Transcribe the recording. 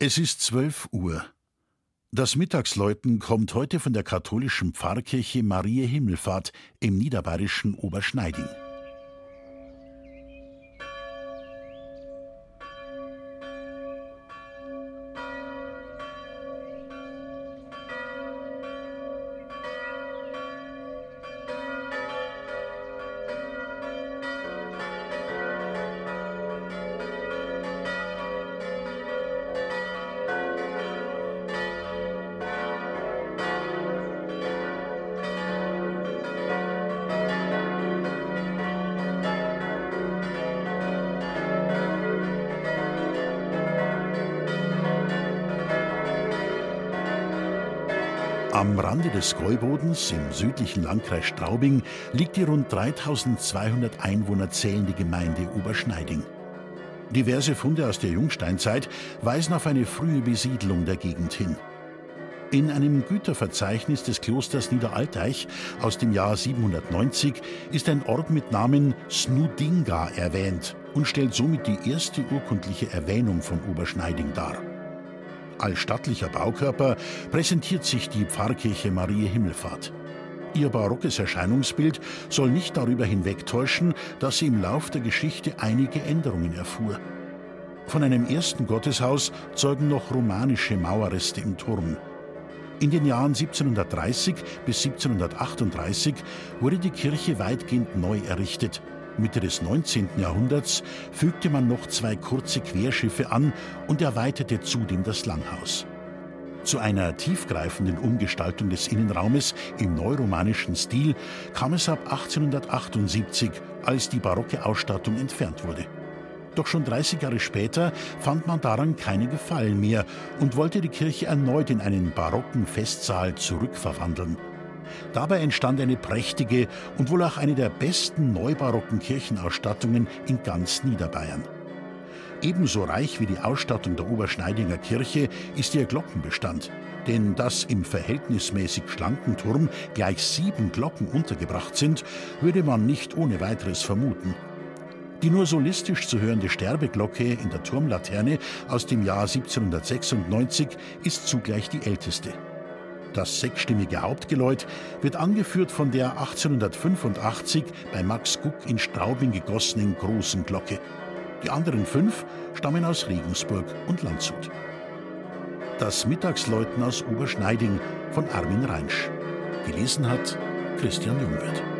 Es ist zwölf Uhr. Das Mittagsläuten kommt heute von der katholischen Pfarrkirche Marie Himmelfahrt im niederbayerischen Oberschneiding. Am Rande des Gäubodens im südlichen Landkreis Straubing liegt die rund 3200 Einwohner zählende Gemeinde Oberschneiding. Diverse Funde aus der Jungsteinzeit weisen auf eine frühe Besiedlung der Gegend hin. In einem Güterverzeichnis des Klosters Niederalteich aus dem Jahr 790 ist ein Ort mit Namen Snudinga erwähnt und stellt somit die erste urkundliche Erwähnung von Oberschneiding dar. Als stattlicher Baukörper präsentiert sich die Pfarrkirche Marie Himmelfahrt. Ihr barockes Erscheinungsbild soll nicht darüber hinwegtäuschen, dass sie im Lauf der Geschichte einige Änderungen erfuhr. Von einem ersten Gotteshaus zeugen noch romanische Mauerreste im Turm. In den Jahren 1730 bis 1738 wurde die Kirche weitgehend neu errichtet Mitte des 19. Jahrhunderts fügte man noch zwei kurze Querschiffe an und erweiterte zudem das Langhaus. Zu einer tiefgreifenden Umgestaltung des Innenraumes im neuromanischen Stil kam es ab 1878, als die barocke Ausstattung entfernt wurde. Doch schon 30 Jahre später fand man daran keinen Gefallen mehr und wollte die Kirche erneut in einen barocken Festsaal zurückverwandeln. Dabei entstand eine prächtige und wohl auch eine der besten neubarocken Kirchenausstattungen in ganz Niederbayern. Ebenso reich wie die Ausstattung der Oberschneidinger Kirche ist ihr Glockenbestand. Denn dass im verhältnismäßig schlanken Turm gleich sieben Glocken untergebracht sind, würde man nicht ohne weiteres vermuten. Die nur solistisch zu hörende Sterbeglocke in der Turmlaterne aus dem Jahr 1796 ist zugleich die älteste. Das sechsstimmige Hauptgeläut wird angeführt von der 1885 bei Max Guck in Straubing gegossenen großen Glocke. Die anderen fünf stammen aus Regensburg und Landshut. Das Mittagsläuten aus Oberschneiding von Armin Reinsch. Gelesen hat Christian Jungwirth.